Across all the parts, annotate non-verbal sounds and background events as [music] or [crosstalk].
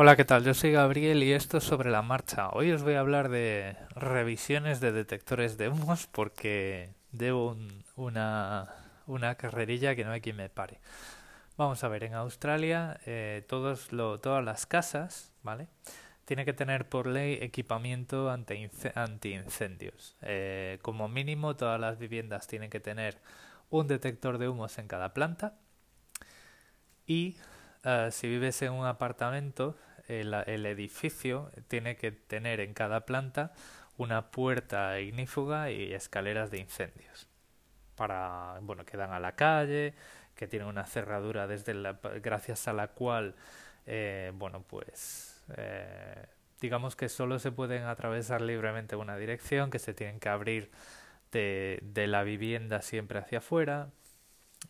Hola, ¿qué tal? Yo soy Gabriel y esto es sobre la marcha. Hoy os voy a hablar de revisiones de detectores de humos porque debo una, una carrerilla que no hay quien me pare. Vamos a ver, en Australia eh, todas las casas, ¿vale? Tienen que tener por ley equipamiento anti-incendios. Eh, como mínimo todas las viviendas tienen que tener un detector de humos en cada planta y eh, si vives en un apartamento el, edificio tiene que tener en cada planta una puerta ignífuga y escaleras de incendios. Para bueno que dan a la calle que tienen una cerradura desde la, gracias a la cual eh, bueno pues eh, digamos que solo se pueden atravesar libremente una dirección que se tienen que abrir de, de la vivienda siempre hacia afuera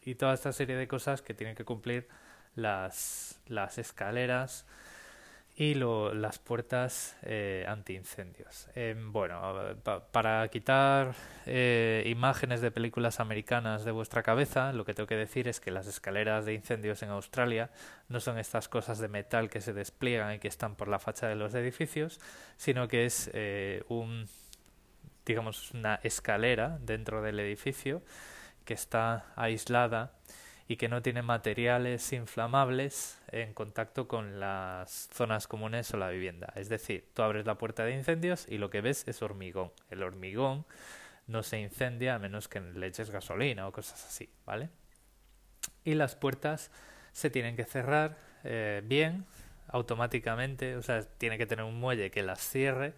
y toda esta serie de cosas que tienen que cumplir las, las escaleras y lo, las puertas eh, antiincendios. Eh, bueno, para quitar eh, imágenes de películas americanas de vuestra cabeza, lo que tengo que decir es que las escaleras de incendios en Australia no son estas cosas de metal que se despliegan y que están por la fachada de los edificios, sino que es eh, un digamos una escalera dentro del edificio que está aislada y que no tiene materiales inflamables en contacto con las zonas comunes o la vivienda. Es decir, tú abres la puerta de incendios y lo que ves es hormigón. El hormigón no se incendia a menos que le eches gasolina o cosas así, ¿vale? Y las puertas se tienen que cerrar eh, bien, automáticamente, o sea, tiene que tener un muelle que las cierre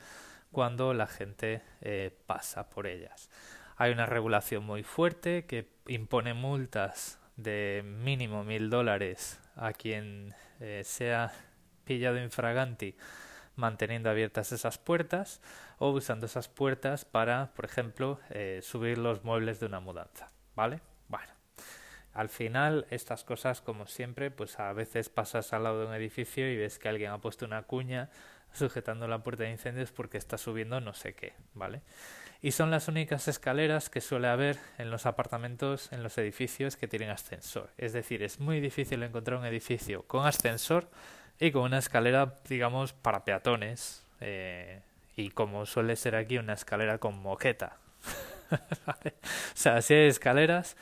cuando la gente eh, pasa por ellas. Hay una regulación muy fuerte que impone multas de mínimo mil dólares a quien eh, sea pillado infraganti manteniendo abiertas esas puertas o usando esas puertas para, por ejemplo, eh, subir los muebles de una mudanza, ¿vale? Bueno, al final estas cosas, como siempre, pues a veces pasas al lado de un edificio y ves que alguien ha puesto una cuña sujetando la puerta de incendios porque está subiendo no sé qué, ¿vale? y son las únicas escaleras que suele haber en los apartamentos, en los edificios que tienen ascensor. Es decir, es muy difícil encontrar un edificio con ascensor y con una escalera, digamos, para peatones. Eh, y como suele ser aquí, una escalera con moqueta. [laughs] O sea, si hay escaleras,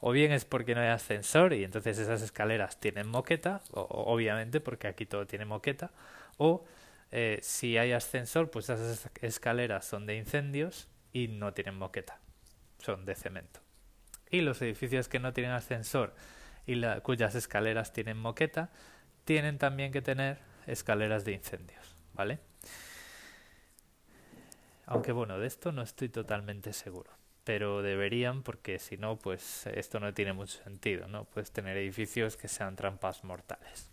o bien es porque no hay ascensor y entonces esas escaleras tienen moqueta, o, obviamente porque aquí todo tiene moqueta, o eh, si hay ascensor, pues esas escaleras son de incendios y no tienen moqueta, son de cemento. Y los edificios que no tienen ascensor y cuyas escaleras tienen moqueta, tienen también que tener escaleras de incendios, ¿vale? Aunque bueno, de esto no estoy totalmente seguro, pero deberían porque si no, pues esto no tiene mucho sentido, ¿no? Puedes tener edificios que sean trampas mortales.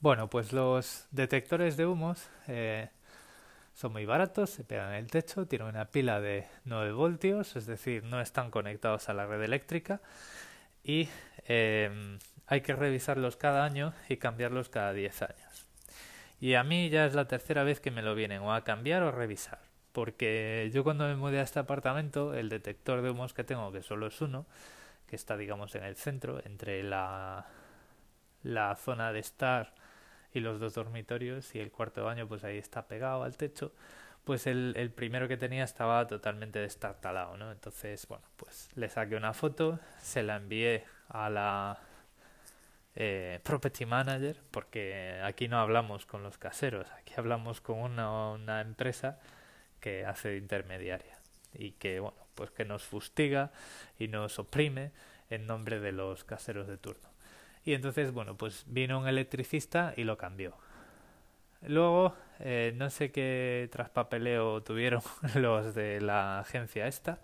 Bueno, pues los detectores de humos eh, son muy baratos, se pegan en el techo, tienen una pila de 9 voltios, es decir, no están conectados a la red eléctrica y em, hay que revisarlos cada año y cambiarlos cada 10 años. Y a mí ya es la tercera vez que me lo vienen o a cambiar o a revisar, porque yo cuando me mudé a este apartamento, el detector de humos que tengo, que solo es uno, que está digamos en el centro, entre la, la zona de estar y los dos dormitorios y el cuarto baño pues ahí está pegado al techo pues el, el primero que tenía estaba totalmente destartalado no entonces bueno pues le saqué una foto se la envié a la eh, property manager porque aquí no hablamos con los caseros aquí hablamos con una, una empresa que hace de intermediaria y que bueno pues que nos fustiga y nos oprime en nombre de los caseros de turno y entonces, bueno, pues vino un electricista y lo cambió. Luego, eh, no sé qué traspapeleo tuvieron [laughs] los de la agencia esta,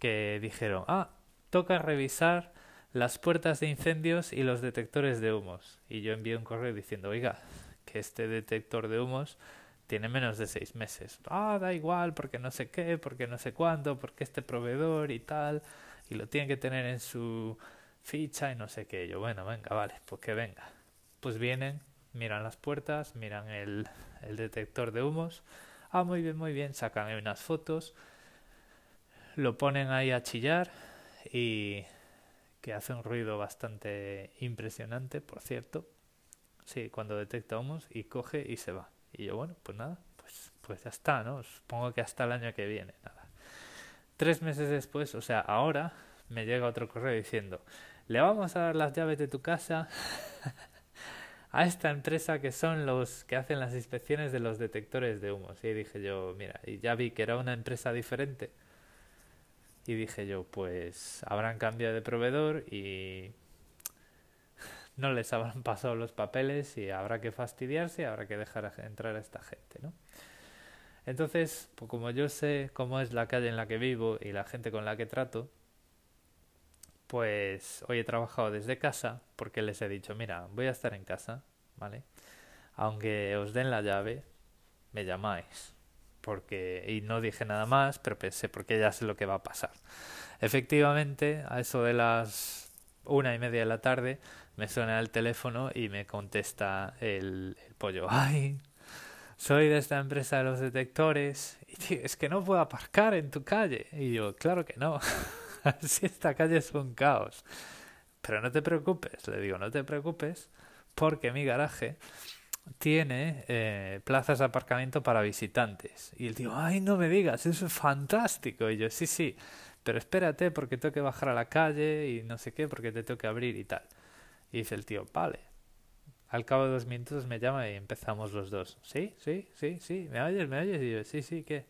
que dijeron, ah, toca revisar las puertas de incendios y los detectores de humos. Y yo envié un correo diciendo, oiga, que este detector de humos tiene menos de seis meses. Ah, da igual, porque no sé qué, porque no sé cuándo, porque este proveedor y tal, y lo tiene que tener en su ficha y no sé qué. Yo, bueno, venga, vale, pues que venga. Pues vienen, miran las puertas, miran el, el detector de humos. Ah, muy bien, muy bien, sacan ahí unas fotos, lo ponen ahí a chillar y que hace un ruido bastante impresionante, por cierto. sí, cuando detecta humos y coge y se va. Y yo, bueno, pues nada, pues, pues ya está, ¿no? Supongo que hasta el año que viene, nada. Tres meses después, o sea, ahora me llega otro correo diciendo, le vamos a dar las llaves de tu casa [laughs] a esta empresa que son los que hacen las inspecciones de los detectores de humos. Y dije yo, mira, y ya vi que era una empresa diferente. Y dije yo, pues habrán cambiado de proveedor y no les habrán [laughs] pasado los papeles y habrá que fastidiarse y habrá que dejar entrar a esta gente, ¿no? Entonces, pues como yo sé cómo es la calle en la que vivo y la gente con la que trato, pues hoy he trabajado desde casa porque les he dicho, mira, voy a estar en casa, ¿vale? Aunque os den la llave, me llamáis. Porque, y no dije nada más, pero pensé, porque ya sé lo que va a pasar. Efectivamente, a eso de las una y media de la tarde, me suena el teléfono y me contesta el, el pollo. [laughs] Ay, soy de esta empresa de los detectores y es que no puedo aparcar en tu calle. Y yo, claro que no. [laughs] [laughs] si esta calle es un caos. Pero no te preocupes, le digo, no te preocupes, porque mi garaje tiene eh, plazas de aparcamiento para visitantes. Y él dijo, ay, no me digas, eso es fantástico. Y yo, sí, sí, pero espérate porque tengo que bajar a la calle y no sé qué, porque te tengo que abrir y tal. Y dice el tío, vale. Al cabo de dos minutos me llama y empezamos los dos. Sí, sí, sí, sí, ¿me oyes? ¿Me oyes? Y yo, sí, sí, ¿qué?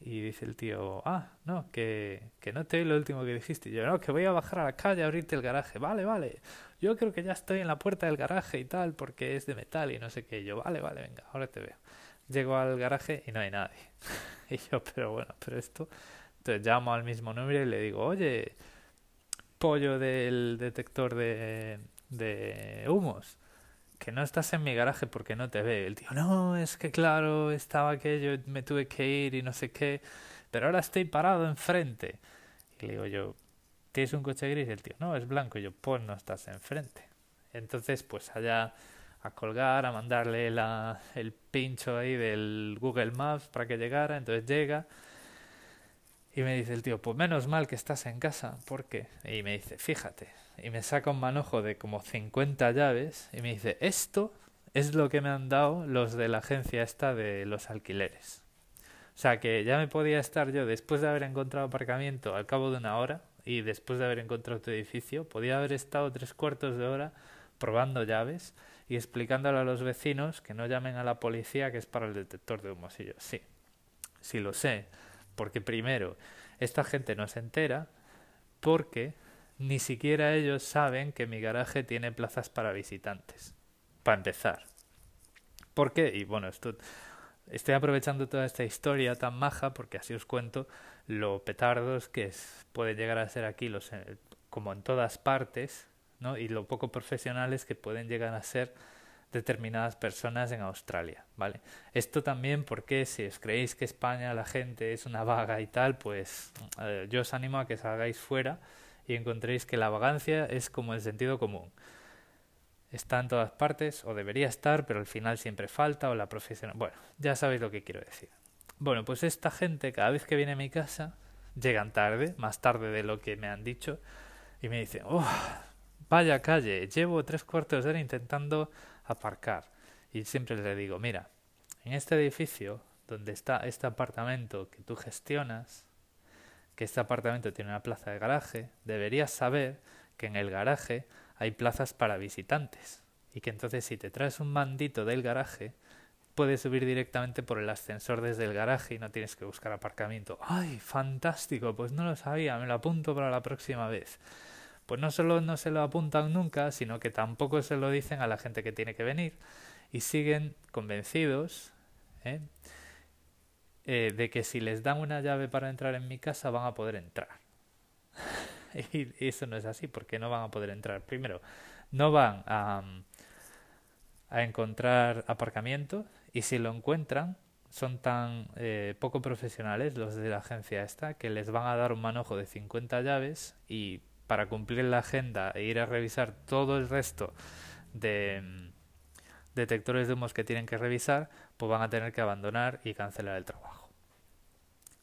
Y dice el tío, ah, no, que, que no te oí lo último que dijiste. Y yo, no, que voy a bajar a la calle a abrirte el garaje. Vale, vale. Yo creo que ya estoy en la puerta del garaje y tal, porque es de metal y no sé qué. Y yo, vale, vale, venga, ahora te veo. Llego al garaje y no hay nadie. [laughs] y yo, pero bueno, pero esto. Entonces llamo al mismo número y le digo, oye, pollo del detector de, de humos que no estás en mi garaje porque no te ve. El tío, no, es que claro, estaba aquello, me tuve que ir y no sé qué, pero ahora estoy parado enfrente. Y le digo yo, ¿tienes un coche gris? Y el tío, no, es blanco. Y yo, pues no estás enfrente. Entonces, pues allá a colgar, a mandarle la, el pincho ahí del Google Maps para que llegara. Entonces llega y me dice el tío, pues menos mal que estás en casa. ¿Por qué? Y me dice, fíjate, y me saca un manojo de como 50 llaves y me dice, esto es lo que me han dado los de la agencia esta de los alquileres. O sea que ya me podía estar yo, después de haber encontrado aparcamiento al cabo de una hora y después de haber encontrado tu edificio, podía haber estado tres cuartos de hora probando llaves y explicándole a los vecinos que no llamen a la policía que es para el detector de humos. Y yo, sí, sí lo sé, porque primero, esta gente no se entera, porque ni siquiera ellos saben que mi garaje tiene plazas para visitantes. Para empezar. ¿Por qué? Y bueno, esto estoy aprovechando toda esta historia tan maja porque así os cuento lo petardos que pueden llegar a ser aquí los eh, como en todas partes, ¿no? Y lo poco profesionales que pueden llegar a ser determinadas personas en Australia, ¿vale? Esto también porque si os creéis que España la gente es una vaga y tal, pues eh, yo os animo a que salgáis fuera y encontréis que la vagancia es como el sentido común. Está en todas partes, o debería estar, pero al final siempre falta, o la profesión... Bueno, ya sabéis lo que quiero decir. Bueno, pues esta gente, cada vez que viene a mi casa, llegan tarde, más tarde de lo que me han dicho, y me dicen, oh, vaya calle, llevo tres cuartos de hora intentando aparcar. Y siempre les digo, mira, en este edificio, donde está este apartamento que tú gestionas, que este apartamento tiene una plaza de garaje, deberías saber que en el garaje hay plazas para visitantes y que entonces si te traes un mandito del garaje puedes subir directamente por el ascensor desde el garaje y no tienes que buscar aparcamiento. ¡Ay, fantástico! Pues no lo sabía, me lo apunto para la próxima vez. Pues no solo no se lo apuntan nunca, sino que tampoco se lo dicen a la gente que tiene que venir y siguen convencidos ¿eh? Eh, de que si les dan una llave para entrar en mi casa van a poder entrar. [laughs] y eso no es así, porque no van a poder entrar. Primero, no van a, a encontrar aparcamiento y si lo encuentran son tan eh, poco profesionales los de la agencia esta que les van a dar un manojo de 50 llaves y para cumplir la agenda e ir a revisar todo el resto de detectores de humos que tienen que revisar, pues van a tener que abandonar y cancelar el trabajo.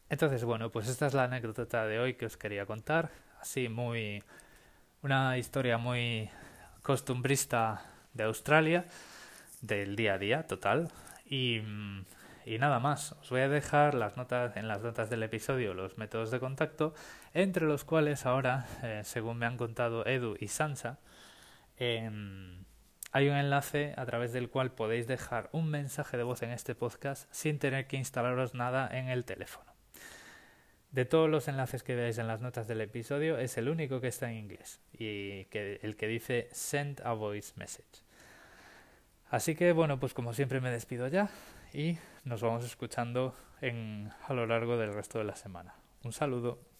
Entonces, bueno, pues esta es la anécdota de hoy que os quería contar. Así, muy. Una historia muy costumbrista de Australia, del día a día total. Y, y nada más, os voy a dejar las notas, en las notas del episodio los métodos de contacto, entre los cuales ahora, eh, según me han contado Edu y Sansa, em, hay un enlace a través del cual podéis dejar un mensaje de voz en este podcast sin tener que instalaros nada en el teléfono. De todos los enlaces que veáis en las notas del episodio, es el único que está en inglés y que, el que dice Send a Voice Message. Así que bueno, pues como siempre me despido ya y nos vamos escuchando a lo largo del resto de la semana. Un saludo.